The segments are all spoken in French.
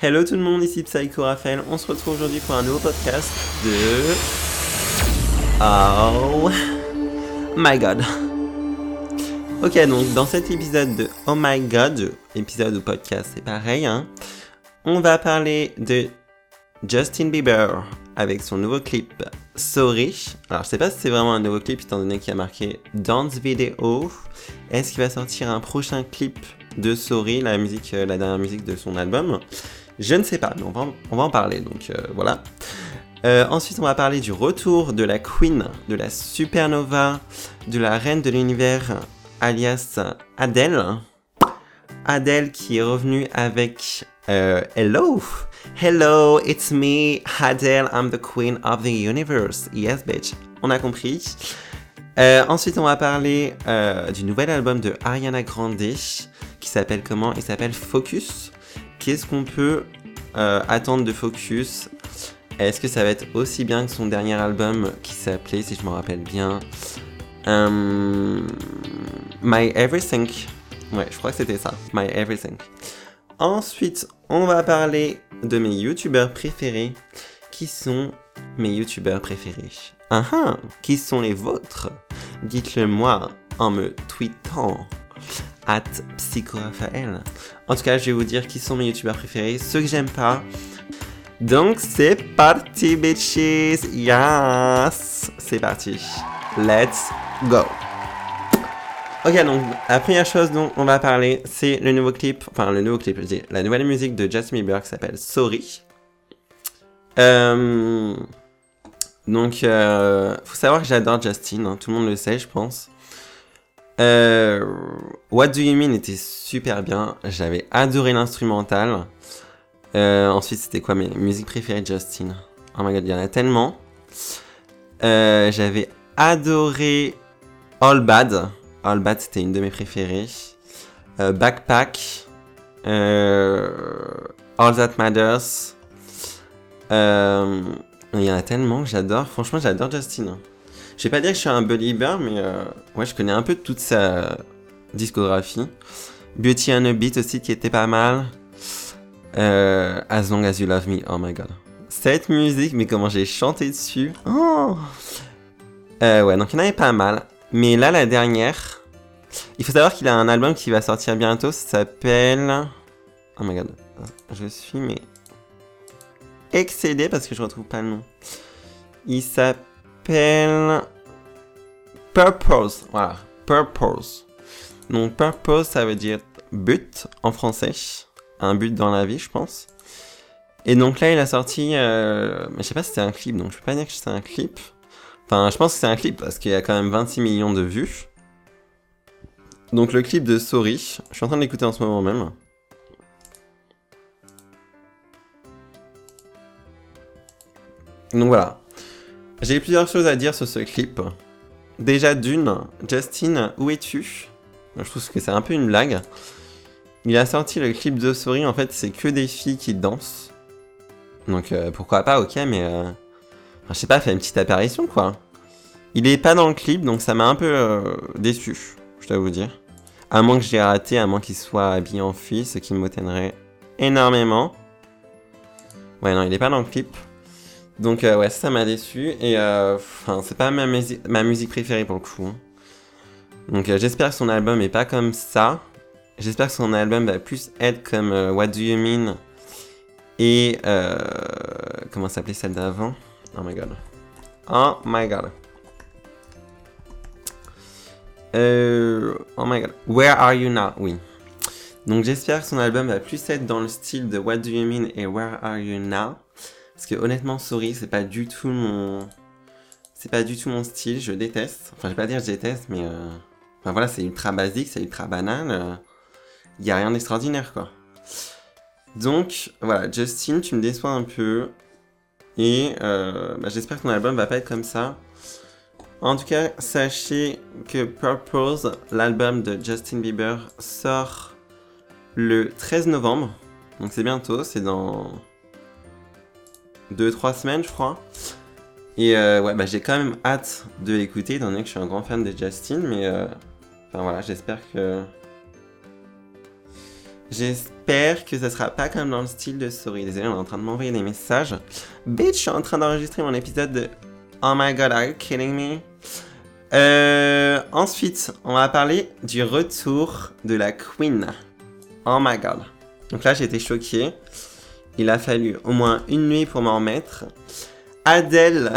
Hello tout le monde, ici Psycho Raphaël. On se retrouve aujourd'hui pour un nouveau podcast de. Oh my god. Ok, donc dans cet épisode de Oh my god, épisode ou podcast, c'est pareil, hein, on va parler de Justin Bieber avec son nouveau clip Sorry. Alors je sais pas si c'est vraiment un nouveau clip étant donné qu'il a marqué Dance Video. Est-ce qu'il va sortir un prochain clip de Sorry, la musique, euh, la dernière musique de son album? Je ne sais pas, mais on va, en parler, donc euh, voilà. Euh, ensuite, on va parler du retour de la Queen, de la supernova, de la reine de l'univers, alias Adele. Adele qui est revenue avec euh, Hello! Hello, it's me, Adele, I'm the queen of the universe. Yes, bitch. On a compris. Ensuite, on va parler du nouvel album de Ariana Grande qui s'appelle comment? Il s'appelle Focus. Qu'est-ce qu'on peut euh, attendre de Focus? Est-ce que ça va être aussi bien que son dernier album qui s'appelait, si je me rappelle bien, euh, My Everything? Ouais, je crois que c'était ça, My Everything. Ensuite, on va parler de mes youtubeurs préférés. Qui sont mes youtubeurs préférés? Ah ah! Qui sont les vôtres? Dites-le moi en me tweetant at psychoraphaël. En tout cas, je vais vous dire qui sont mes youtubeurs préférés, ceux que j'aime pas. Donc c'est parti bitches Yes C'est parti Let's go Ok, donc la première chose dont on va parler, c'est le nouveau clip, enfin le nouveau clip, je dis, la nouvelle musique de Justin Bieber qui s'appelle Sorry. Euh, donc, euh, faut savoir que j'adore Justin, hein, tout le monde le sait, je pense. Euh, What Do You Mean était super bien, j'avais adoré l'instrumental. Euh, ensuite, c'était quoi mes musiques préférées de Justin? Oh my god, il y en a tellement. Euh, j'avais adoré All Bad. All Bad, c'était une de mes préférées. Backpack. All That Matters. Il y en a tellement que j'adore. Franchement, j'adore Justin. Je vais pas dire que je suis un believer, mais euh, ouais, je connais un peu toute sa discographie. Beauty and a Beat aussi, qui était pas mal. Euh, as Long As You Love Me, oh my god. Cette musique, mais comment j'ai chanté dessus. Oh euh, ouais, donc il y en avait pas mal. Mais là, la dernière, il faut savoir qu'il a un album qui va sortir bientôt, ça s'appelle... Oh my god, je suis mais excédé parce que je retrouve pas le nom. Il s'appelle Purpose, voilà, Purpose. Donc Purpose, ça veut dire but en français, un but dans la vie, je pense. Et donc là, il a sorti, euh... mais je sais pas si c'est un clip, donc je peux pas dire que c'est un clip. Enfin, je pense que c'est un clip parce qu'il y a quand même 26 millions de vues. Donc le clip de Sorry, je suis en train de l'écouter en ce moment même. Donc voilà. J'ai plusieurs choses à dire sur ce clip. Déjà d'une, Justin, où es-tu? Je trouve que c'est un peu une blague. Il a sorti le clip de Sorry, en fait c'est que des filles qui dansent. Donc euh, pourquoi pas, ok, mais... Euh... Enfin, je sais pas, fait une petite apparition quoi. Il est pas dans le clip, donc ça m'a un peu euh, déçu, je dois vous dire. À moins que j'ai raté, à moins qu'il soit habillé en fille, ce qui m'étonnerait énormément. Ouais, non, il est pas dans le clip. Donc euh, ouais, ça m'a déçu. Et euh, enfin, c'est pas ma, ma musique préférée pour le coup. hein. Donc euh, j'espère que son album est pas comme ça. J'espère que son album va plus être comme What Do You Mean et comment s'appelait celle d'avant? Oh my god. Oh my god. Oh my god. Where Are You Now? Oui. Donc j'espère que son album va plus être dans le style de What Do You Mean et Where Are You Now? Parce que honnêtement, Sorry, c'est pas du tout mon... C'est pas du tout mon style, je déteste. Enfin, je vais pas dire je déteste, mais... euh, Enfin voilà, c'est ultra basique, c'est ultra banal. Il y a rien d'extraordinaire, quoi. Donc, voilà, Justin, tu me déçois un peu. Et euh, bah, j'espère que ton album va pas être comme ça. En tout cas, sachez que Purpose, l'album de Justin Bieber, sort le 13 novembre. Donc c'est bientôt, c'est dans 2-3 semaines, je crois. Et euh, ouais, bah, j'ai quand même hâte de l'écouter, étant donné que je suis un grand fan de Justin, mais euh, enfin voilà, j'espère que J'espère que ça sera pas comme dans le style de Story. Désolé, on est en train de m'envoyer des messages. Bitch, je suis en train d'enregistrer mon épisode de Oh my god, are you kidding me? Euh, ensuite, on va parler du retour de la Queen. Oh my god. Donc là, j'ai été choqué. Il a fallu au moins une nuit pour m'en remettre. Adèle.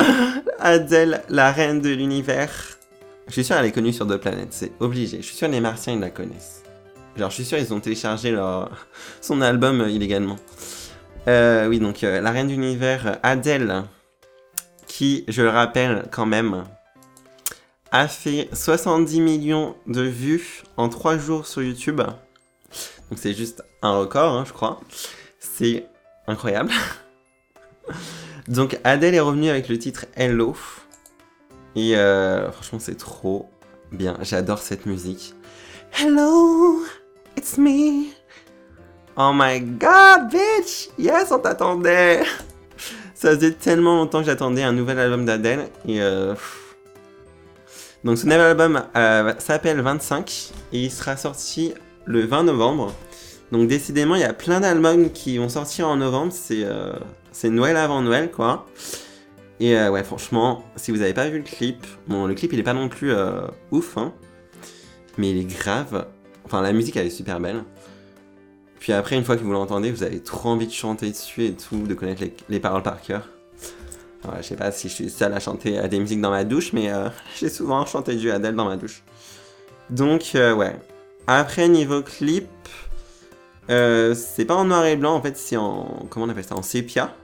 Adèle, la reine de l'univers. Je suis sûr qu'elle est connue sur deux planètes, c'est obligé. Je suis sûr les Martiens, ils la connaissent. Genre, je suis sûr qu'ils ont téléchargé leur... son album euh, illégalement. Euh, oui, donc, euh, la reine de l'univers, Adèle, qui, je le rappelle quand même, a fait 70 millions de vues en 3 jours sur YouTube. Donc c'est juste un record, hein, je crois. C'est incroyable. Donc Adèle est revenue avec le titre Hello. Et euh, franchement, c'est trop bien. J'adore cette musique. Hello, it's me. Oh my god, bitch! Yes, on t'attendait! Ça faisait tellement longtemps que j'attendais un nouvel album d'Adèle. Et euh, Donc ce nouvel album euh, s'appelle 25 et il sera sorti le 20 novembre. Donc décidément, il y a plein d'albums qui vont sortir en novembre. C'est euh, Noël avant Noël, quoi. Et euh, ouais, franchement, si vous n'avez pas vu le clip, bon, le clip il est pas non plus euh, ouf, hein, mais il est grave. Enfin, la musique elle est super belle. Puis après, une fois que vous l'entendez, vous avez trop envie de chanter dessus et tout, de connaître les, les paroles par cœur. Je sais pas si je suis seul à chanter à des musiques dans ma douche, mais euh, j'ai souvent chanté du Adele dans ma douche. Donc, euh, ouais. Après, niveau clip, euh, c'est pas en noir et blanc, en fait, c'est en. Comment on appelle ça En sépia.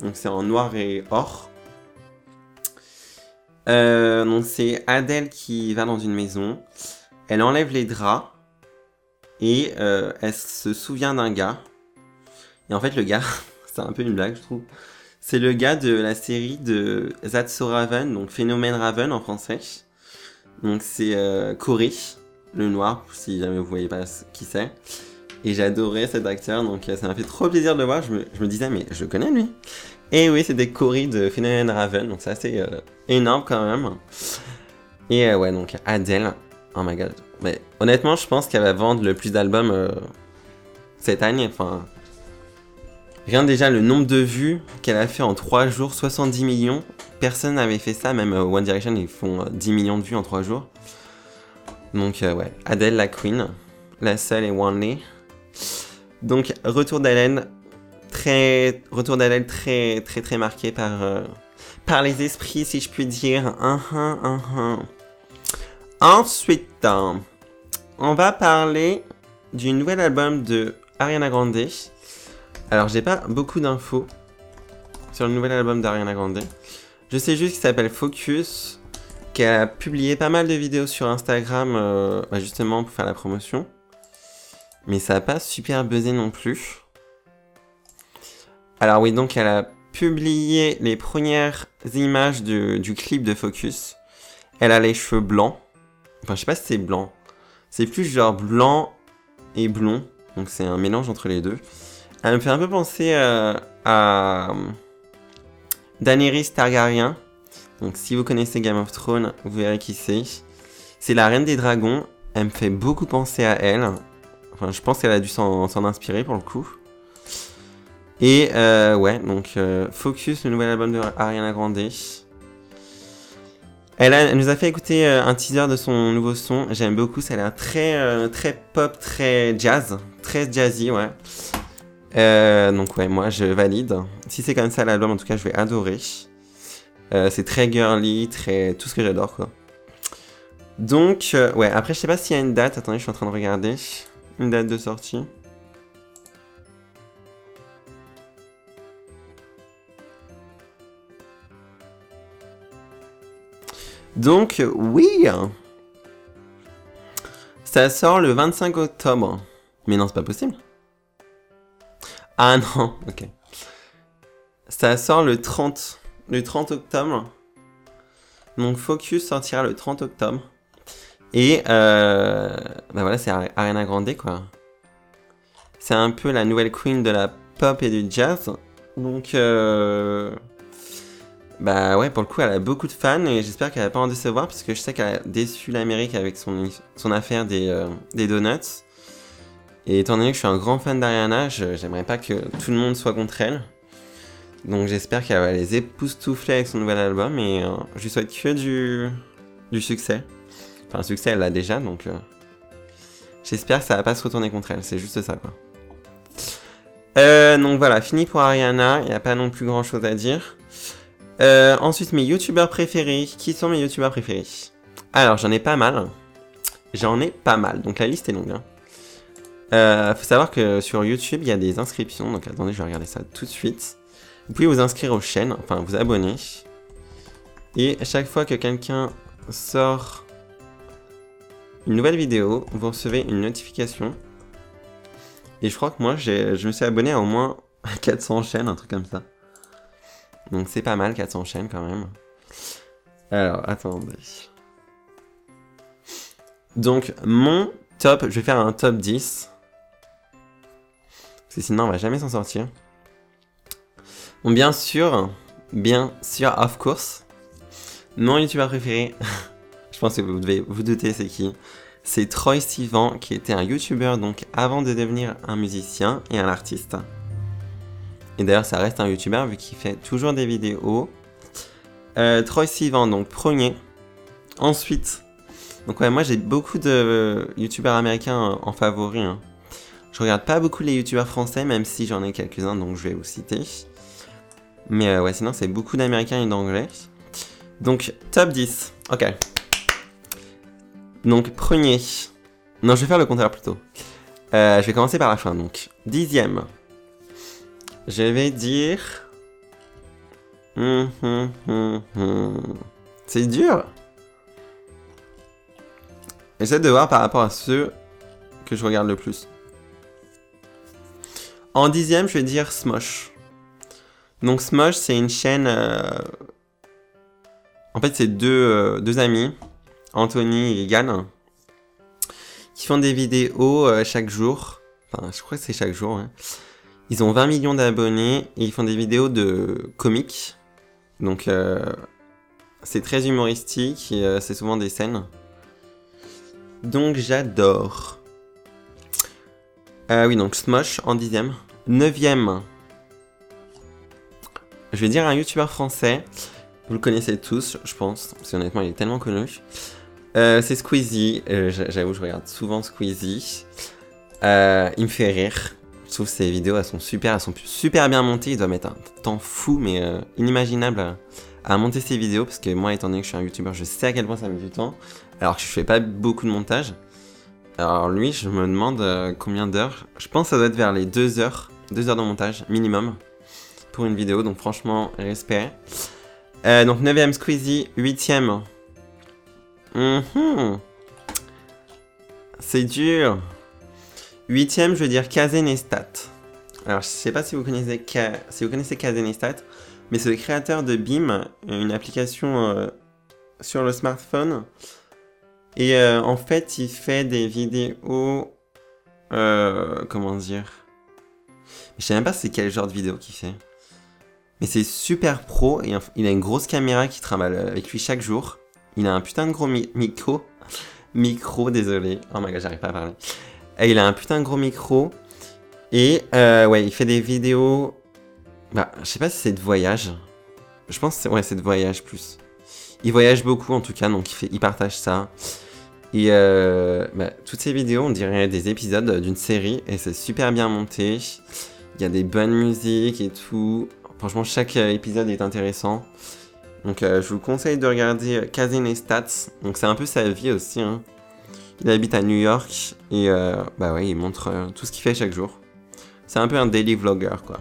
Donc, c'est en noir et or. Euh, donc, c'est Adèle qui va dans une maison. Elle enlève les draps. Et euh, elle se souvient d'un gars. Et en fait, le gars, c'est un peu une blague, je trouve. C'est le gars de la série de That's Raven, donc Phénomène Raven en français. Donc c'est Corey, le noir, si jamais vous voyez pas qui c'est. Et j'adorais cet acteur, donc euh, ça m'a fait trop plaisir de le voir. Je me, disais, mais je connais lui. Et oui, c'était Corey de Phénomène Raven, donc c'est assez euh, énorme quand même. Et euh, ouais, donc Adele, oh my god. Mais honnêtement, je pense qu'elle va vendre le plus d'albums cette année. Enfin, rien déjà le nombre de vues qu'elle a fait en 3 jours, 70 millions. Personne n'avait fait ça, même One Direction, ils font euh, 10 millions de vues en 3 jours. Donc ouais, Adele la queen, la seule et only. Donc retour d'Hélène, très retour d'Hélène très très très marqué par euh, par les esprits si je puis dire. Uhum, uhum. Ensuite, on va parler du nouvel album de Ariana Grande. Alors j'ai pas beaucoup d'infos sur le nouvel album d'Ariana Grande. Je sais juste qu'il s'appelle Focus, qu'elle a publié pas mal de vidéos sur Instagram euh, bah, justement pour faire la promotion. Mais ça a pas super buzzé non plus. Alors oui, donc elle a publié les premières images du, du clip de Focus. Elle a les cheveux blancs. Enfin, je sais pas si c'est blanc. C'est plus genre blanc et blond. Donc c'est un mélange entre les deux. Elle me fait un peu penser euh, à euh, Daenerys Targaryen. Donc si vous connaissez Game of Thrones, vous verrez qui c'est. C'est la reine des dragons. Elle me fait beaucoup penser à elle. Je pense qu'elle a dû s'en inspirer pour le coup. Et euh, ouais, donc euh, Focus, le nouvel album de Ariana Grande. Elle, a- nous a fait écouter euh, un teaser de son nouveau son. J'aime beaucoup, ça a l'air très, pop, très jazz, très jazzy, ouais. Donc ouais, moi je valide. Si c'est comme ça l'album, en tout cas, je vais adorer. C'est très girly, très tout ce que j'adore quoi. Donc ouais, après je sais pas s'il y a une date. Attendez, je suis en train de regarder une date de sortie. Donc oui, ça sort le 25 octobre. Mais non, c'est pas possible. Ah non, ok. Ça sort le 30, le 30 octobre. Donc Focus sortira le 30 octobre. Et euh, bah voilà, c'est Ari- Ariana Grande quoi. C'est un peu la nouvelle queen de la pop et du jazz. Donc euh, bah ouais, pour le coup, elle a beaucoup de fans et j'espère qu'elle va pas en décevoir parce que je sais qu'elle a déçu l'Amérique avec son, son affaire des, euh, des donuts. Et étant donné que je suis un grand fan d'Ariana, j'aimerais pas que tout le monde soit contre elle. Donc j'espère qu'elle va les époustoufler avec son nouvel album et euh, je lui souhaite que du, du succès. Enfin, le succès, elle l'a déjà, donc euh, j'espère que ça va pas se retourner contre elle. C'est juste ça, quoi. Euh, donc voilà, fini pour Ariana. Il n'y a pas non plus grand chose à dire. ensuite, mes youtubeurs préférés. Qui sont mes youtubeurs préférés? Alors, j'en ai pas mal. J'en ai pas mal, donc la liste est longue. Hein. Euh, faut savoir que sur YouTube, il y a des inscriptions. Donc attendez, je vais regarder ça tout de suite. Vous pouvez vous inscrire aux chaînes, enfin vous abonner. Et chaque fois que quelqu'un sort une nouvelle vidéo, vous recevez une notification. Et je crois que moi, je me suis abonné à au moins 400 chaînes, un truc comme ça. Donc c'est pas mal, 400 chaînes quand même. Alors, attendez. Donc, mon top, je vais faire un top 10 sinon on va jamais s'en sortir. Bon, bien sûr, bien sûr, of course, mon youtubeur préféré, je pense que vous devez vous douter c'est qui? C'est Troy Sivan qui était un youtubeur donc avant de devenir un musicien et un artiste. Et d'ailleurs ça reste un youtubeur vu qu'il fait toujours des vidéos. Euh, Troy Sivan donc premier. Ensuite, donc ouais moi j'ai beaucoup de youtubeurs américains en favori. Hein. Je regarde pas beaucoup les youtubeurs français, même si j'en ai quelques-uns, donc je vais vous citer. Mais euh, ouais, sinon c'est beaucoup d'américains et d'anglais. Donc, top 10. Ok. Donc, premier. Non, je vais faire le contraire plutôt. Euh, je vais commencer par la fin, donc. Dixième. Je vais dire... Hum, hum, hum, c'est dur. J'essaie de voir par rapport à ceux que je regarde le plus. En dixième, je vais dire Smosh. Donc Smosh, c'est une chaîne... Euh, en fait, c'est deux, euh, deux, amis, Anthony et Gann, qui font des vidéos euh, chaque jour. Enfin, je crois que c'est chaque jour. Hein. Ils ont 20 millions d'abonnés et ils font des vidéos de comiques. Donc, c'est très humoristique et c'est souvent des scènes. Donc, j'adore. oui, donc Smosh en dixième. Neuvième. Je vais dire un youtubeur français. Vous le connaissez tous, je pense. Parce qu'honnêtement, il est tellement connu. Euh, c'est Squeezie. Euh, j'avoue, je regarde souvent Squeezie. Euh, il me fait rire. Je trouve ses vidéos, elles sont super, elles sont super bien montées. Il doit mettre un temps fou, mais inimaginable à, monter ses vidéos. Parce que moi, étant donné que je suis un youtubeur, je sais à quel point ça met du temps. Alors que je fais pas beaucoup de montage. Alors lui, je me demande combien d'heures. Je pense que ça doit être vers les 2 heures 2 heures de montage minimum pour une vidéo, donc franchement, respect. Euh, donc 9ème Squeezie, 8ème. Mhm. C'est dur. 8ème, je veux dire Kazenestat. Alors, je sais pas si vous connaissez, Kazenestat, mais c'est le créateur de BIM, une application euh, sur le smartphone. Et euh, en fait, il fait des vidéos. comment dire? Je sais même pas c'est quel genre de vidéo qu'il fait. Mais c'est super pro et il a une grosse caméra qui travaille avec lui chaque jour. Il a un putain de gros micro. Micro, désolé. Oh my god, j'arrive pas à parler. Et il a un putain de gros micro. Et euh, ouais, il fait des vidéos. Bah, je sais pas si c'est de voyage. Je pense que c'est ouais, de voyage plus. Il voyage beaucoup en tout cas, donc il, fait, il partage ça. Et euh, bah, toutes ces vidéos, on dirait des épisodes d'une série et c'est super bien monté. Il y a des bonnes musiques et tout. Franchement, chaque euh, épisode est intéressant. Donc, euh, je vous conseille de regarder Kazin Stats. Donc, c'est un peu sa vie aussi. Hein. Il habite à New York et euh, bah ouais, il montre tout ce qu'il fait chaque jour. C'est un peu un daily vlogger, quoi.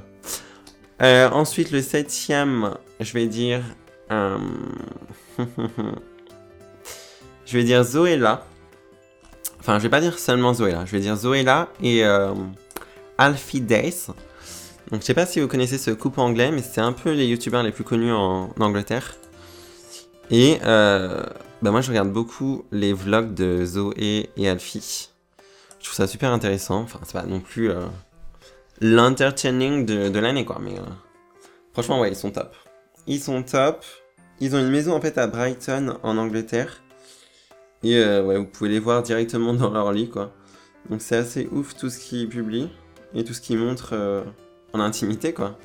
ensuite, le septième, je vais dire. je vais dire Zoéla. Enfin, je vais pas dire seulement Zoéla. Je vais dire Zoéla et Alfie. Donc je sais pas si vous connaissez ce couple anglais, mais c'est un peu les youtubeurs les plus connus en, Angleterre. Et euh, bah moi je regarde beaucoup les vlogs de Zoé et Alfie. Je trouve ça super intéressant. Enfin c'est pas non plus euh, l'entertaining de, l'année quoi, mais euh, franchement ouais ils sont top. Ils sont top. Ils ont une maison en fait à Brighton en Angleterre. Et ouais vous pouvez les voir directement dans leur lit quoi. Donc c'est assez ouf tout ce qu'il publie et tout ce qu'il montre euh, intimité, quoi.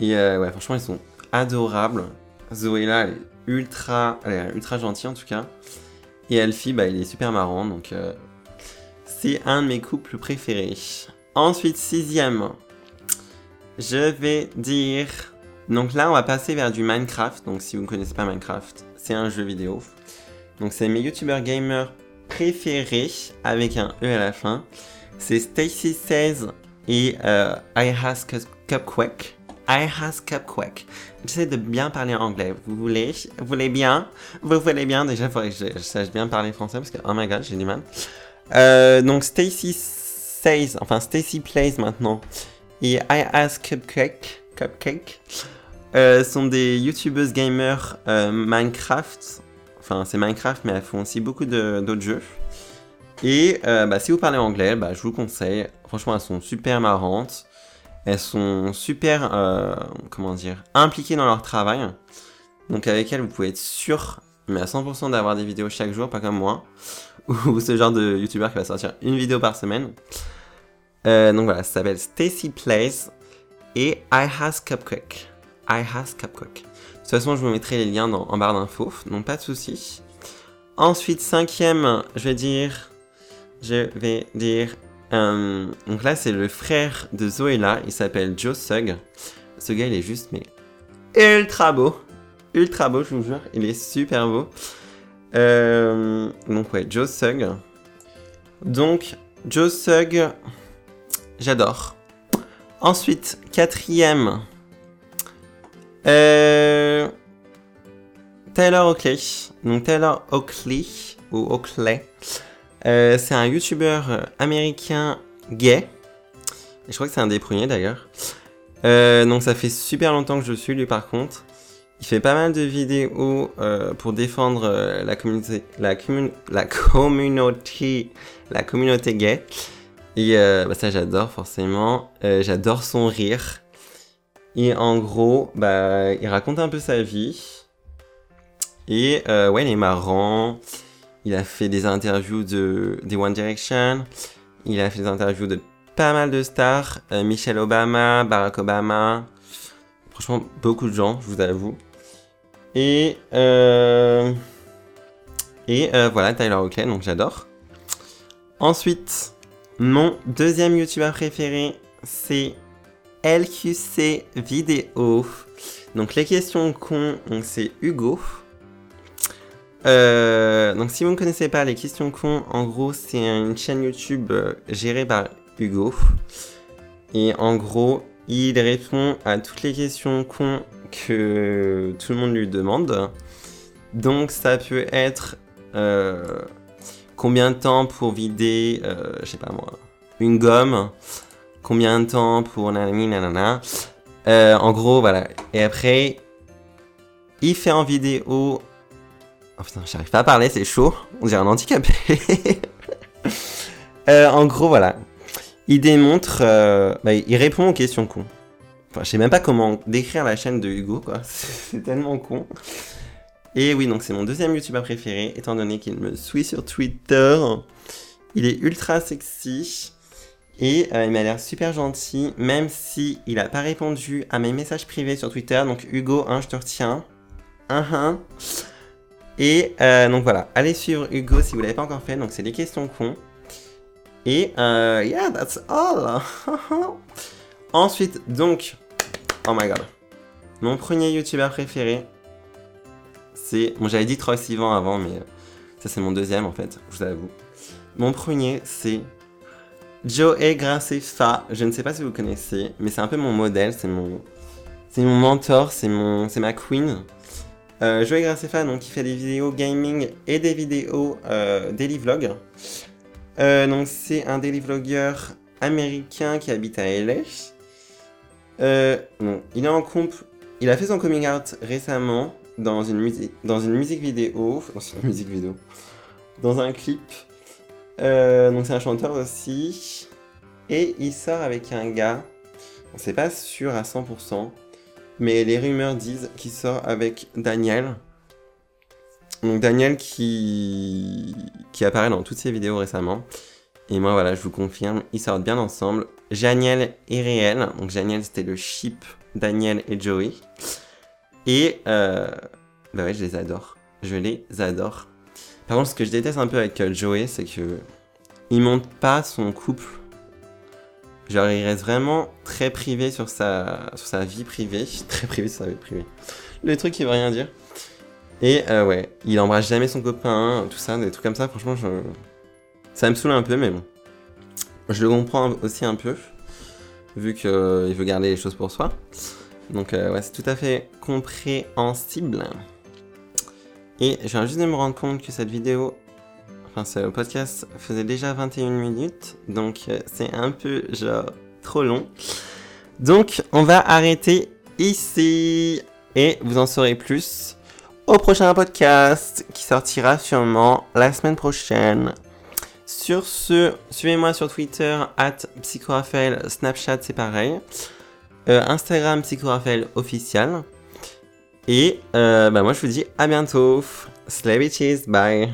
Et euh, ouais, franchement, ils sont adorables. Zoé là, elle est ultra, elle est ultra gentille en tout cas. Et Elfie, bah, il est super marrant, donc euh, c'est un de mes couples préférés. Ensuite, sixième, je vais dire. Donc là, on va passer vers du Minecraft. Donc si vous ne connaissez pas Minecraft, c'est un jeu vidéo. Donc c'est mes youtubeurs gamers préférés avec un E à la fin. C'est Stacy 16 et euh, I Has Cupquake. I Has Cupquake. J'essaie de bien parler anglais. Vous voulez Vous voulez bien? Vous voulez bien? Déjà, il faudrait que je, sache bien parler français parce que, oh my god, j'ai du mal. Euh, donc Stacy Says, enfin Stacy Plays maintenant, et I Ask Cupcake, Cupcake euh, sont des youtubeuses gamers euh, Minecraft. Enfin, c'est Minecraft, mais elles font aussi beaucoup d'autres jeux. Et euh, bah, si vous parlez anglais, bah, je vous conseille. Franchement, elles sont super marrantes. Elles sont super, comment dire, impliquées dans leur travail. Donc avec elles, vous pouvez être sûr, mais à 100% d'avoir des vidéos chaque jour, pas comme moi. Ou ce genre de youtubeur qui va sortir une vidéo par semaine. Euh, donc voilà, ça s'appelle Stacy Plays et I Has Cupcake. I Has Cupcake. De toute façon, je vous mettrai les liens en barre d'infos, donc pas de soucis. Ensuite, cinquième, je vais dire, je vais dire, euh, donc là c'est le frère de Zoéla, il s'appelle Joe Sugg. Ce gars il est juste mais ultra beau, ultra beau, je vous jure, il est super beau. Euh, donc ouais, Joe Sugg. Donc Joe Sugg, J'adore. Ensuite, quatrième. Euh... Taylor Oakley. Donc Taylor Oakley ou Oakley. Euh, c'est un youtubeur américain gay. je crois que c'est un des premiers d'ailleurs. Euh, donc ça fait super longtemps que je suis lui par contre. Il fait pas mal de vidéos euh, pour défendre la communauté, la, la communauté, la communauté gay. Et euh, bah ça j'adore forcément. Euh, j'adore son rire. Et en gros, bah, il raconte un peu sa vie. Et euh, ouais, il est marrant. Il a fait des interviews de des One Direction. Il a fait des interviews de pas mal de stars. Michelle Obama, Barack Obama. Franchement, beaucoup de gens, je vous avoue. Et et voilà, Tyler Oakley, donc j'adore. Ensuite, mon deuxième youtubeur préféré, c'est LQC Vidéo. Donc les questions cons, c'est Hugo. Euh, donc si vous ne connaissez pas les questions cons, en gros c'est une chaîne YouTube euh, gérée par Hugo. Et en gros, il répond à toutes les questions cons que tout le monde lui demande. Donc ça peut être euh, combien de temps pour vider, je sais pas moi, une gomme, combien de temps pour nanani nanana? En gros, voilà. Et après, il fait en vidéo. Oh putain, j'arrive pas à parler, c'est chaud. On dirait un handicapé. euh, en gros, voilà. Il démontre. Euh, bah, il répond aux questions cons. Enfin, je sais même pas comment décrire la chaîne de Hugo, quoi. C'est tellement con. Et oui, donc c'est mon deuxième youtubeur préféré, étant donné qu'il me suit sur Twitter. Il est ultra sexy. Et euh, il m'a l'air super gentil, même si il a pas répondu à mes messages privés sur Twitter. Donc Hugo, hein, je te retiens. Uh -huh. Et euh, donc voilà, allez suivre Hugo si vous l'avez pas encore fait. Donc c'est des questions cons. Et euh, yeah, that's all. Ensuite, donc, oh my god, mon premier youtubeur préféré, Bon, j'avais dit Troy Sivan avant, mais euh, ça, c'est mon deuxième en fait, je vous avoue. Mon premier, c'est Joey Graceffa. Je ne sais pas si vous connaissez, mais c'est un peu mon modèle, c'est mon, c'est mon mentor, c'est mon, c'est ma queen. Euh, Joey Graceffa, donc, qui fait des vidéos gaming et des vidéos euh, daily vlog. Euh, donc, c'est un daily vlogger américain qui habite à LA. Euh, il est en. Il a fait son coming out récemment dans une musique, dans une musique vidéo, dans une musique vidéo, dans un clip. Donc c'est un chanteur aussi. Et il sort avec un gars, on sait pas sûr à 100%, mais les rumeurs disent qu'il sort avec Daniel. Donc Daniel qui, qui apparaît dans toutes ses vidéos récemment. Et moi, voilà, je vous confirme, ils sortent bien ensemble. Janiel et Réel. Donc, Janiel, c'était le ship Daniel et Joey. Et, euh, bah ouais, je les adore. Je les adore. Par contre, ce que je déteste un peu avec euh, Joey, c'est que il monte pas son couple. Genre, il reste vraiment très privé sur sa, sur sa vie privée. Très privé sur sa vie privée. Le truc qui veut rien dire. Et euh, ouais, il embrasse jamais son copain, tout ça, des trucs comme ça. Franchement, je... ça me saoule un peu, mais bon. Je le comprends aussi un peu, vu qu'il veut garder les choses pour soi. Donc euh, ouais, c'est tout à fait compréhensible. Et je viens juste de me rendre compte que cette vidéo, enfin ce podcast faisait déjà 21 minutes, donc euh, c'est un peu genre trop long. Donc on va arrêter ici et vous en saurez plus au prochain podcast qui sortira sûrement la semaine prochaine. Sur ce, suivez-moi sur Twitter, at PsychoRaphaël, Snapchat c'est pareil. Euh, Instagram PsychoRaphaël officiel. Et euh, bah moi je vous dis à bientôt. Slay bitches, bye.